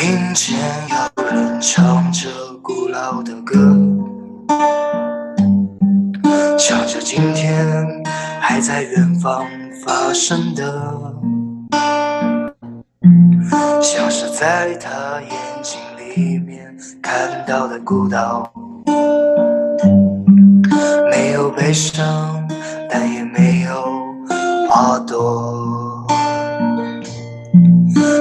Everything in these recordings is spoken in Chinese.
听见有人唱着古老的歌，想着今天还在远方发生的，像是在他眼睛里面看到的孤岛，没有悲伤，但也没有花朵。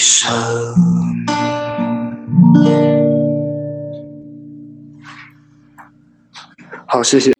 一生。好，谢谢。